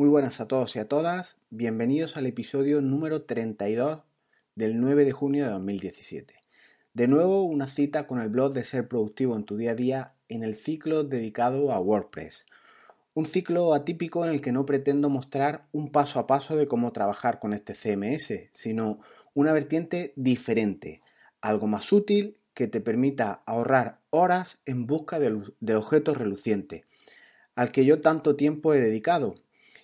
Muy buenas a todos y a todas, bienvenidos al episodio número 32 del 9 de junio de 2017. De nuevo una cita con el blog de Ser Productivo en tu día a día en el ciclo dedicado a WordPress. Un ciclo atípico en el que no pretendo mostrar un paso a paso de cómo trabajar con este CMS, sino una vertiente diferente, algo más útil que te permita ahorrar horas en busca de, de objetos relucientes, al que yo tanto tiempo he dedicado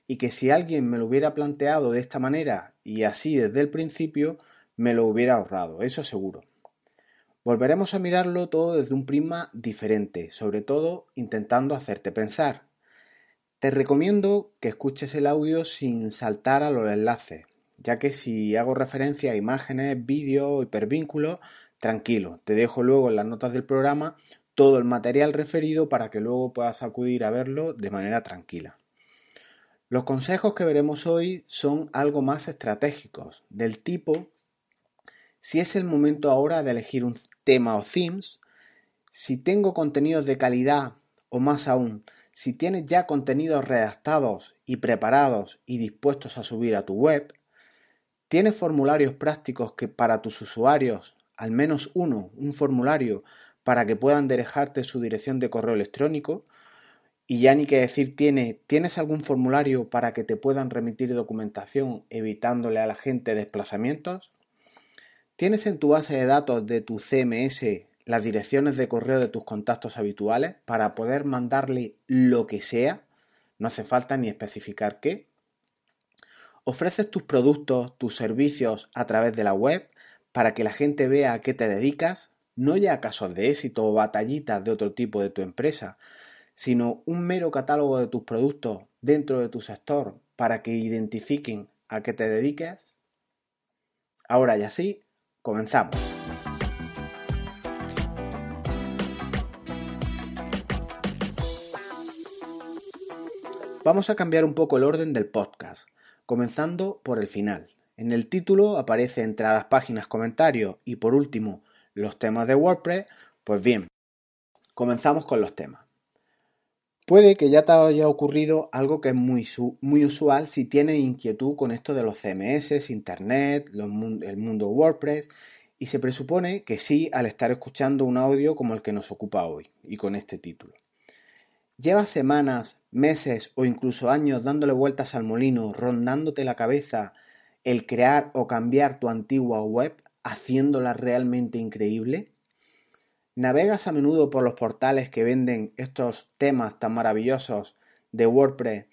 y que si alguien me lo hubiera planteado de esta manera y así desde el principio, me lo hubiera ahorrado, eso seguro. Volveremos a mirarlo todo desde un prisma diferente, sobre todo intentando hacerte pensar. Te recomiendo que escuches el audio sin saltar a los enlaces, ya que si hago referencia a imágenes, vídeos, hipervínculos, tranquilo, te dejo luego en las notas del programa todo el material referido para que luego puedas acudir a verlo de manera tranquila. Los consejos que veremos hoy son algo más estratégicos, del tipo si es el momento ahora de elegir un tema o themes, si tengo contenidos de calidad o más aún, si tienes ya contenidos redactados y preparados y dispuestos a subir a tu web, tienes formularios prácticos que para tus usuarios, al menos uno, un formulario para que puedan dejarte su dirección de correo electrónico, y ya ni que decir tiene, ¿tienes algún formulario para que te puedan remitir documentación evitándole a la gente desplazamientos? ¿Tienes en tu base de datos de tu CMS las direcciones de correo de tus contactos habituales para poder mandarle lo que sea? No hace falta ni especificar qué. ¿Ofreces tus productos, tus servicios a través de la web para que la gente vea a qué te dedicas? No ya casos de éxito o batallitas de otro tipo de tu empresa, sino un mero catálogo de tus productos dentro de tu sector para que identifiquen a qué te dediques? Ahora ya sí, comenzamos. Vamos a cambiar un poco el orden del podcast, comenzando por el final. En el título aparece entradas, páginas, comentarios y por último los temas de WordPress. Pues bien, comenzamos con los temas. Puede que ya te haya ocurrido algo que es muy, muy usual si tienes inquietud con esto de los CMS, Internet, el mundo WordPress, y se presupone que sí al estar escuchando un audio como el que nos ocupa hoy y con este título. ¿Llevas semanas, meses o incluso años dándole vueltas al molino, rondándote la cabeza el crear o cambiar tu antigua web, haciéndola realmente increíble? ¿Navegas a menudo por los portales que venden estos temas tan maravillosos de WordPress,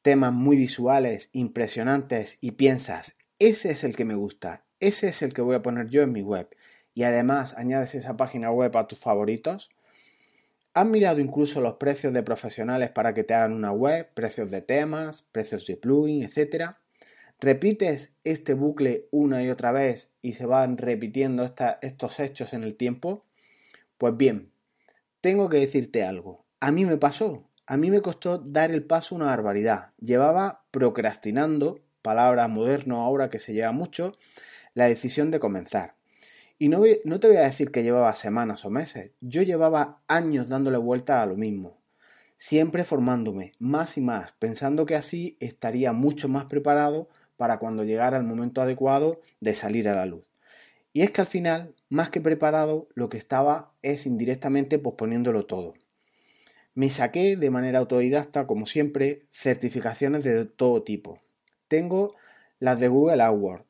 temas muy visuales, impresionantes y piensas, ese es el que me gusta, ese es el que voy a poner yo en mi web? Y además añades esa página web a tus favoritos. ¿Has mirado incluso los precios de profesionales para que te hagan una web, precios de temas, precios de plugin, etcétera? ¿Repites este bucle una y otra vez y se van repitiendo estos hechos en el tiempo? Pues bien, tengo que decirte algo. A mí me pasó. A mí me costó dar el paso una barbaridad. Llevaba procrastinando, palabra moderno ahora que se lleva mucho, la decisión de comenzar. Y no, te voy a decir que llevaba semanas o meses, yo llevaba años dándole vuelta a lo mismo, siempre formándome más y más, pensando que así estaría mucho más preparado para cuando llegara el momento adecuado de salir a la luz. Y es que al final, más que preparado, lo que estaba es indirectamente posponiéndolo todo. Me saqué de manera autodidacta, como siempre, certificaciones de todo tipo. Tengo las de Google AdWords,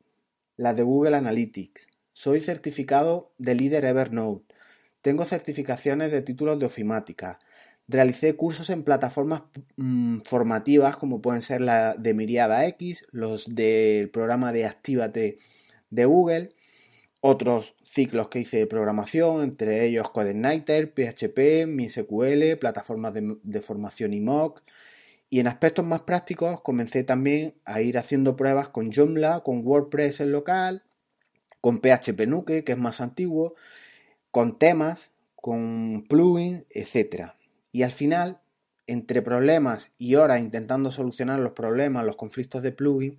las de Google Analytics. Soy certificado de líder Evernote. Tengo certificaciones de títulos de ofimática. Realicé cursos en plataformas mm, formativas como pueden ser la de Miriada X, los del programa de Actívate de Google otros ciclos que hice de programación, entre ellos CodeIgniter, PHP, MySQL, plataformas de, formación y mock Y en aspectos más prácticos comencé también a ir haciendo pruebas con Joomla, con WordPress en local, con PHP Nuke, que es más antiguo, con temas, con plugins, etc. Y al final, entre problemas y horas intentando solucionar los problemas, los conflictos de plugin,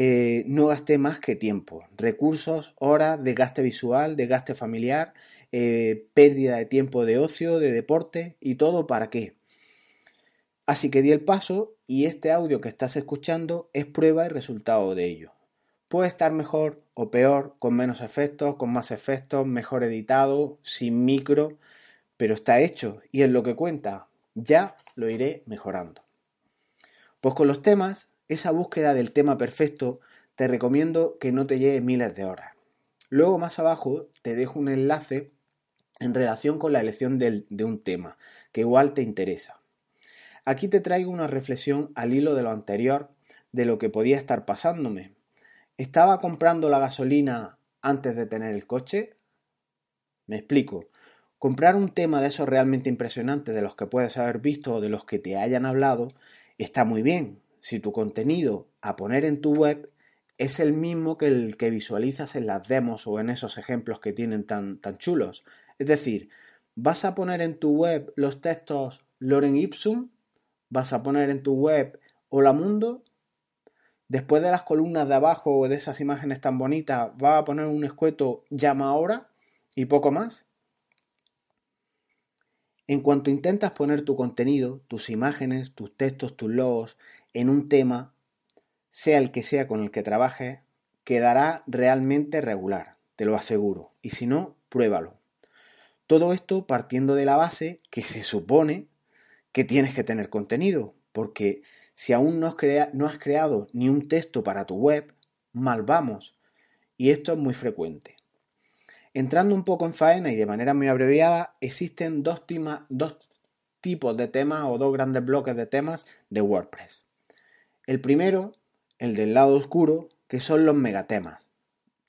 eh, no gasté más que tiempo, recursos, horas, desgaste visual, desgaste familiar, eh, pérdida de tiempo de ocio, de deporte y todo para qué. Así que di el paso y este audio que estás escuchando es prueba y resultado de ello. Puede estar mejor o peor, con menos efectos, con más efectos, mejor editado, sin micro, pero está hecho y es lo que cuenta. Ya lo iré mejorando. Pues con los temas, esa búsqueda del tema perfecto, te recomiendo que no te lleve miles de horas. Luego más abajo te dejo un enlace en relación con la elección de un tema, que igual te interesa. Aquí te traigo una reflexión al hilo de lo anterior de lo que podía estar pasándome. ¿Estaba comprando la gasolina antes de tener el coche? Me explico. Comprar un tema de esos realmente impresionantes de los que puedes haber visto o de los que te hayan hablado está muy bien si tu contenido a poner en tu web es el mismo que el que visualizas en las demos o en esos ejemplos que tienen tan, tan chulos. Es decir, ¿vas a poner en tu web los textos Loren Ipsum? ¿Vas a poner en tu web Hola Mundo? Después de las columnas de abajo o de esas imágenes tan bonitas, ¿vas a poner un escueto llama ahora? y poco más? En cuanto intentas poner tu contenido, tus imágenes, tus textos, tus logos en un tema, sea el que sea con el que trabajes, quedará realmente regular, te lo aseguro. Y si no, pruébalo. Todo esto partiendo de la base que se supone que tienes que tener contenido, porque si aún no has, creado ni un texto para tu web, mal vamos. Y esto es muy frecuente. Entrando un poco en faena y de manera muy abreviada, existen dos tipos de temas o dos grandes bloques de temas de WordPress. El primero, el del lado oscuro, que son los megatemas.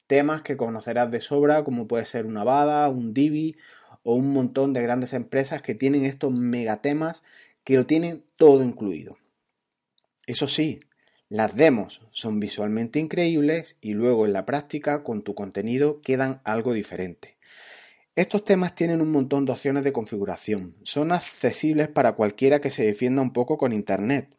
Temas que conocerás de sobra, como puede ser una Bada, un Divi o un montón de grandes empresas que tienen estos megatemas que lo tienen todo incluido. Eso sí, las demos son visualmente increíbles y luego en la práctica con tu contenido quedan algo diferente. Estos temas tienen un montón de opciones de configuración. Son accesibles para cualquiera que se defienda un poco con Internet.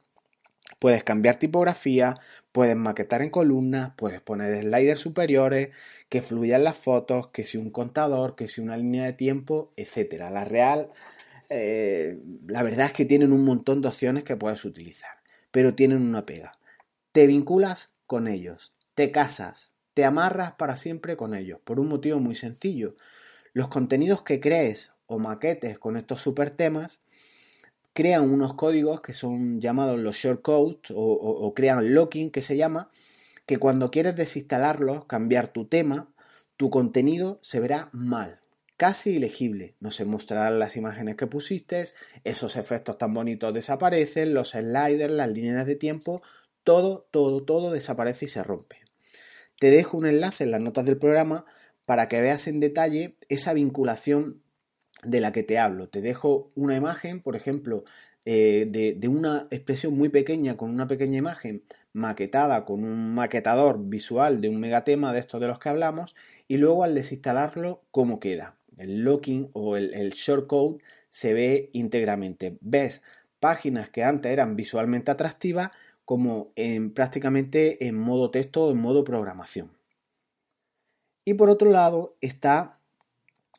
Puedes cambiar tipografía, puedes maquetar en columnas, puedes poner sliders superiores, que fluyan las fotos, que si un contador, que si una línea de tiempo, etc. La real, eh, la verdad es que tienen un montón de opciones que puedes utilizar, pero tienen una pega. Te vinculas con ellos, te casas, te amarras para siempre con ellos, por un motivo muy sencillo. Los contenidos que crees o maquetes con estos super temas crean unos códigos que son llamados los shortcodes o, o, crean locking que se llama, que cuando quieres desinstalarlos, cambiar tu tema, tu contenido se verá mal, casi ilegible. No se mostrarán las imágenes que pusiste, esos efectos tan bonitos desaparecen, los sliders, las líneas de tiempo, todo, todo, todo desaparece y se rompe. Te dejo un enlace en las notas del programa para que veas en detalle esa vinculación de la que te hablo. Te dejo una imagen, por ejemplo, eh, de, una expresión muy pequeña con una pequeña imagen maquetada con un maquetador visual de un megatema de estos de los que hablamos y luego al desinstalarlo cómo queda. El locking o el, el shortcode se ve íntegramente. Ves páginas que antes eran visualmente atractivas como en, prácticamente en modo texto o en modo programación. Y por otro lado está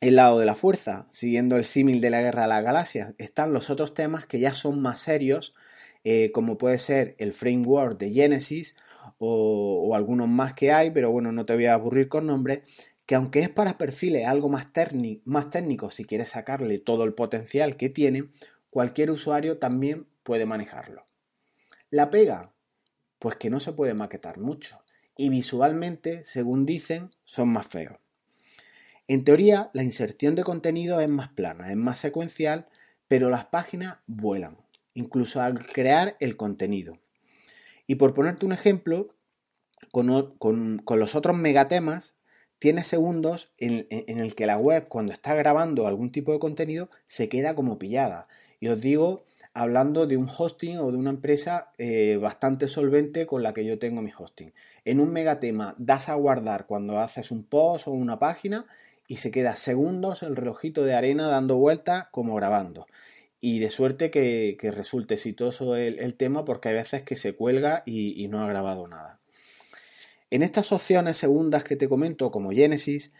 el lado de la fuerza, siguiendo el símil de la guerra de las galaxias, están los otros temas que ya son más serios, eh, como puede ser el framework de Genesis o, algunos más que hay, pero bueno, no te voy a aburrir con nombres, que aunque es para perfiles algo más, más técnicos, si quieres sacarle todo el potencial que tiene, cualquier usuario también puede manejarlo. La pega, pues que no se puede maquetar mucho y visualmente, según dicen, son más feos. En teoría, la inserción de contenido es más plana, es más secuencial, pero las páginas vuelan, incluso al crear el contenido. Y por ponerte un ejemplo, con, los otros megatemas, tiene segundos en, en, el que la web, cuando está grabando algún tipo de contenido, se queda como pillada. Y os digo, hablando de un hosting o de una empresa eh, bastante solvente con la que yo tengo mi hosting. En un megatema das a guardar cuando haces un post o una página y se queda segundos el relojito de arena dando vueltas como grabando. Y de suerte que, resulte exitoso el, tema porque hay veces que se cuelga y, y no ha grabado nada. En estas opciones segundas que te comento como Genesis,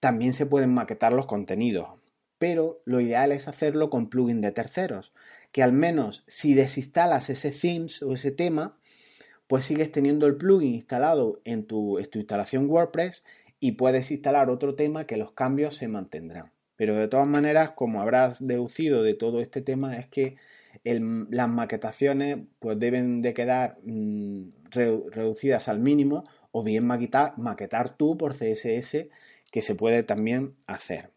también se pueden maquetar los contenidos, pero lo ideal es hacerlo con plugin de terceros, que al menos si desinstalas ese themes o ese tema, pues sigues teniendo el plugin instalado en tu, instalación WordPress y puedes instalar otro tema que los cambios se mantendrán. Pero de todas maneras, como habrás deducido de todo este tema, es que las maquetaciones pues deben de quedar mm, reducidas al mínimo o bien maquetar, maquetar tú por CSS que se puede también hacer.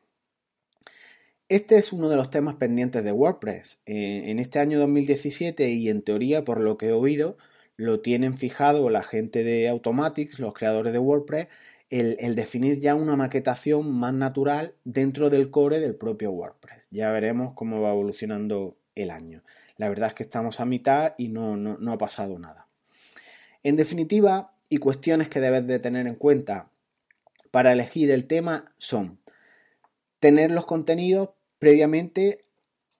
Este es uno de los temas pendientes de WordPress. Eh, en este año 2017 y en teoría, por lo que he oído, lo tienen fijado la gente de Automatics, los creadores de WordPress, el, definir ya una maquetación más natural dentro del core del propio WordPress. Ya veremos cómo va evolucionando el año. La verdad es que estamos a mitad y no, no ha pasado nada. En definitiva, y cuestiones que debes de tener en cuenta para elegir el tema son tener los contenidos previamente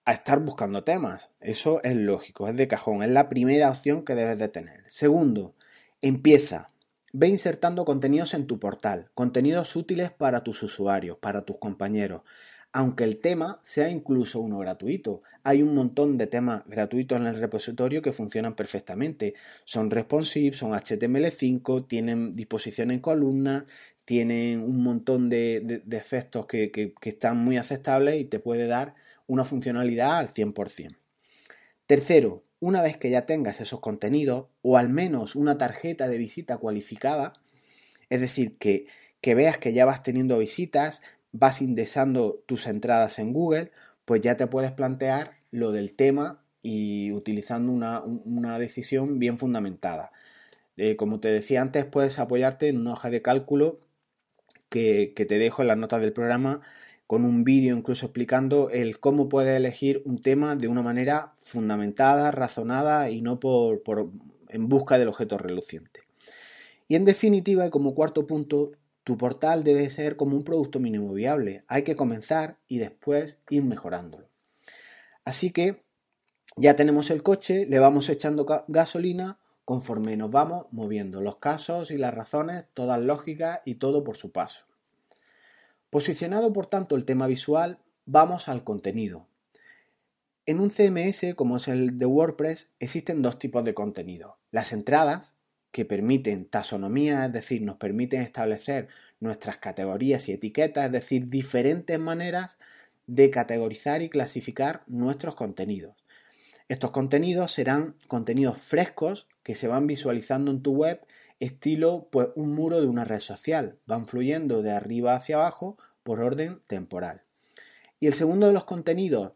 a estar buscando temas. Eso es lógico, es de cajón, es la primera opción que debes de tener. Segundo, empieza. Ve insertando contenidos en tu portal, contenidos útiles para tus usuarios, para tus compañeros, aunque el tema sea incluso uno gratuito. Hay un montón de temas gratuitos en el repositorio que funcionan perfectamente. Son responsive, son HTML5, tienen disposición en columnas, tienen un montón de, efectos que, están muy aceptables y te puede dar una funcionalidad al 100%. Tercero, una vez que ya tengas esos contenidos o al menos una tarjeta de visita cualificada, es decir, que, veas que ya vas teniendo visitas, vas indexando tus entradas en Google, pues ya te puedes plantear lo del tema y utilizando una, decisión bien fundamentada. Eh, como te decía antes, puedes apoyarte en una hoja de cálculo que, te dejo en las notas del programa con un vídeo incluso explicando el cómo puedes elegir un tema de una manera fundamentada, razonada y no por, en busca del objeto reluciente. Y en definitiva, y como cuarto punto, tu portal debe ser como un producto mínimo viable. Hay que comenzar y después ir mejorándolo. Así que ya tenemos el coche, le vamos echando gasolina conforme nos vamos moviendo, los casos y las razones, todas lógicas y todo por su paso. Posicionado por tanto el tema visual, vamos al contenido. En un CMS como es el de WordPress existen dos tipos de contenido. Las entradas, que permiten taxonomía, es decir, nos permiten establecer nuestras categorías y etiquetas, es decir, diferentes maneras de categorizar y clasificar nuestros contenidos. Estos contenidos serán contenidos frescos que se van visualizando en tu web estilo pues un muro de una red social, van fluyendo de arriba hacia abajo por orden temporal. Y el segundo de los contenidos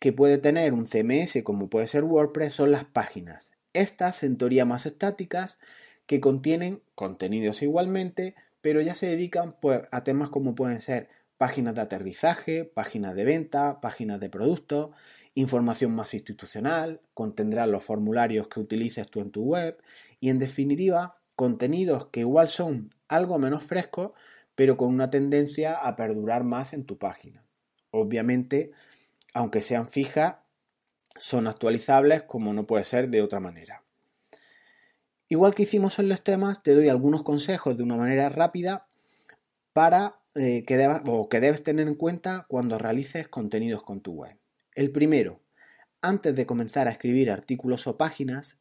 que puede tener un CMS como puede ser WordPress son las páginas. Estas en teoría más estáticas que contienen contenidos igualmente, pero ya se dedican pues, a temas como pueden ser páginas de aterrizaje, páginas de venta, páginas de productos información más institucional, contendrá los formularios que utilices tú en tu web y en definitiva contenidos que igual son algo menos frescos pero con una tendencia a perdurar más en tu página. Obviamente, aunque sean fijas, son actualizables como no puede ser de otra manera. Igual que hicimos en los temas, te doy algunos consejos de una manera rápida para eh, que, debas, o que debes tener en cuenta cuando realices contenidos con tu web. El primero, antes de comenzar a escribir artículos o páginas,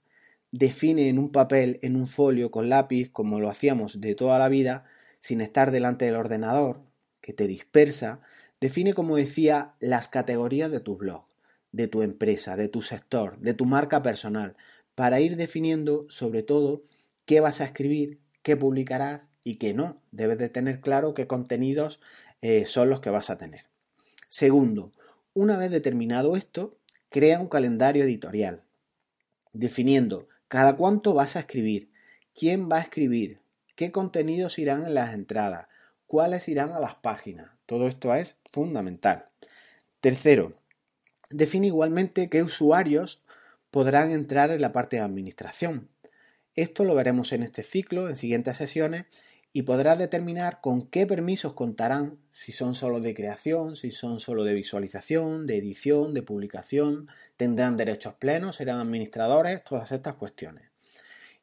define en un papel, en un folio, con lápiz, como lo hacíamos de toda la vida, sin estar delante del ordenador, que te dispersa, define, como decía, las categorías de tu blog, de tu empresa, de tu sector, de tu marca personal, para ir definiendo sobre todo qué vas a escribir, qué publicarás y qué no. Debes de tener claro qué contenidos eh, son los que vas a tener. Segundo, una vez determinado esto, crea un calendario editorial, definiendo cada cuánto vas a escribir, quién va a escribir, qué contenidos irán en las entradas, cuáles irán a las páginas. Todo esto es fundamental. Tercero, define igualmente qué usuarios podrán entrar en la parte de administración. Esto lo veremos en este ciclo, en siguientes sesiones, y podrás determinar con qué permisos contarán, si son solo de creación, si son solo de visualización, de edición, de publicación, tendrán derechos plenos, serán administradores, todas estas cuestiones.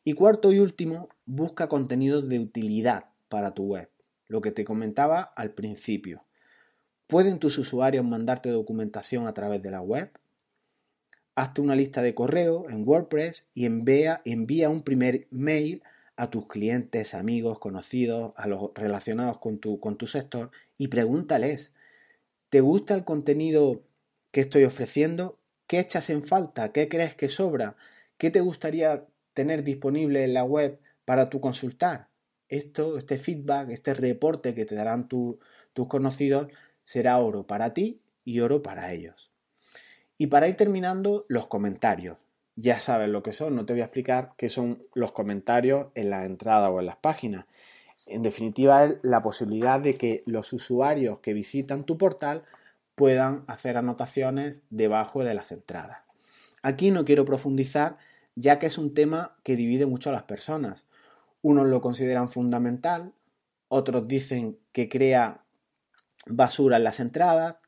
Y cuarto y último, busca contenidos de utilidad para tu web, lo que te comentaba al principio. ¿Pueden tus usuarios mandarte documentación a través de la web? Hazte una lista de correo en WordPress y envía, envía un primer mail a tus clientes, amigos, conocidos, a los relacionados con tu, con tu sector y pregúntales, ¿te gusta el contenido que estoy ofreciendo? ¿Qué echas en falta? ¿Qué crees que sobra? ¿Qué te gustaría tener disponible en la web para tu consultar? Esto, este feedback, este reporte que te darán tus conocidos será oro para ti y oro para ellos. Y para ir terminando, los comentarios ya sabes lo que son, no te voy a explicar qué son los comentarios en la entrada o en las páginas. En definitiva, es la posibilidad de que los usuarios que visitan tu portal puedan hacer anotaciones debajo de las entradas. Aquí no quiero profundizar ya que es un tema que divide mucho a las personas. Unos lo consideran fundamental, otros dicen que crea basura en las entradas,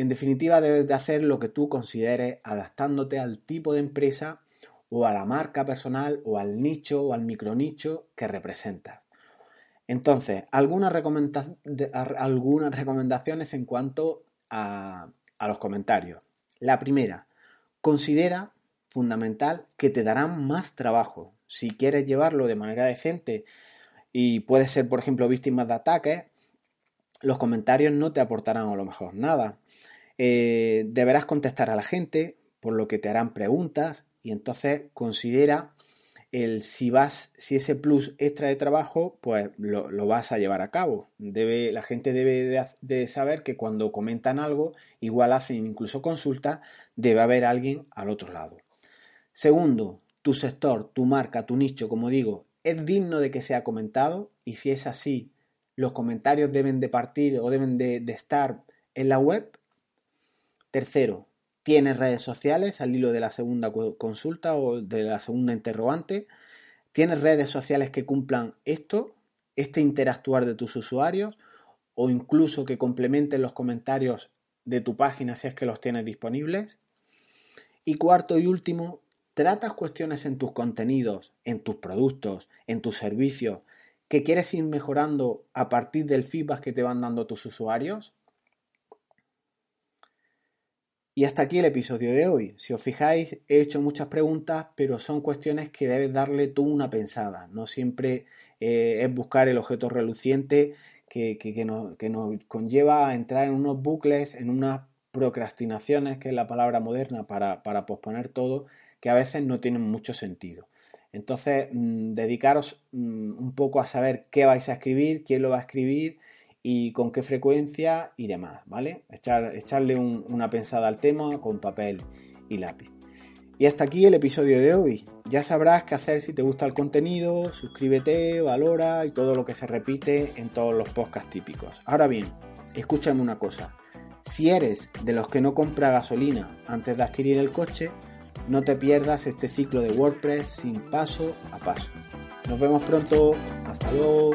en definitiva, debes de hacer lo que tú consideres adaptándote al tipo de empresa o a la marca personal o al nicho o al micronicho que representas. Entonces, algunas, recomendaciones en cuanto a, los comentarios. La primera, considera fundamental que te darán más trabajo. Si quieres llevarlo de manera decente y puedes ser, por ejemplo, víctima de ataques, los comentarios no te aportarán a lo mejor nada. Eh, deberás contestar a la gente, por lo que te harán preguntas y entonces considera el si vas, si ese plus extra de trabajo, pues lo, vas a llevar a cabo. Debe, la gente debe de, saber que cuando comentan algo, igual hacen incluso consulta, debe haber alguien al otro lado. Segundo, tu sector, tu marca, tu nicho, como digo, es digno de que sea comentado y si es así, los comentarios deben de partir o deben de estar en la web Tercero, tienes redes sociales al hilo de la segunda consulta o de la segunda interrogante. Tienes redes sociales que cumplan esto, este interactuar de tus usuarios o incluso que complementen los comentarios de tu página si es que los tienes disponibles. Y cuarto y último, tratas cuestiones en tus contenidos, en tus productos, en tus servicios que quieres ir mejorando a partir del feedback que te van dando tus usuarios. Y hasta aquí el episodio de hoy. Si os fijáis, he hecho muchas preguntas, pero son cuestiones que debes darle tú una pensada. No siempre eh, es buscar el objeto reluciente que, nos, conlleva a entrar en unos bucles, en unas procrastinaciones, que es la palabra moderna para, posponer todo, que a veces no tienen mucho sentido. Entonces, mm, dedicaros mm, un poco a saber qué vais a escribir, quién lo va a escribir y con qué frecuencia y demás, ¿vale? Echar, echarle una pensada al tema con papel y lápiz. Y hasta aquí el episodio de hoy. Ya sabrás qué hacer si te gusta el contenido, suscríbete, valora y todo lo que se repite en todos los podcasts típicos. Ahora bien, escúchame una cosa. Si eres de los que no compra gasolina antes de adquirir el coche, no te pierdas este ciclo de WordPress sin paso a paso. Nos vemos pronto. Hasta luego.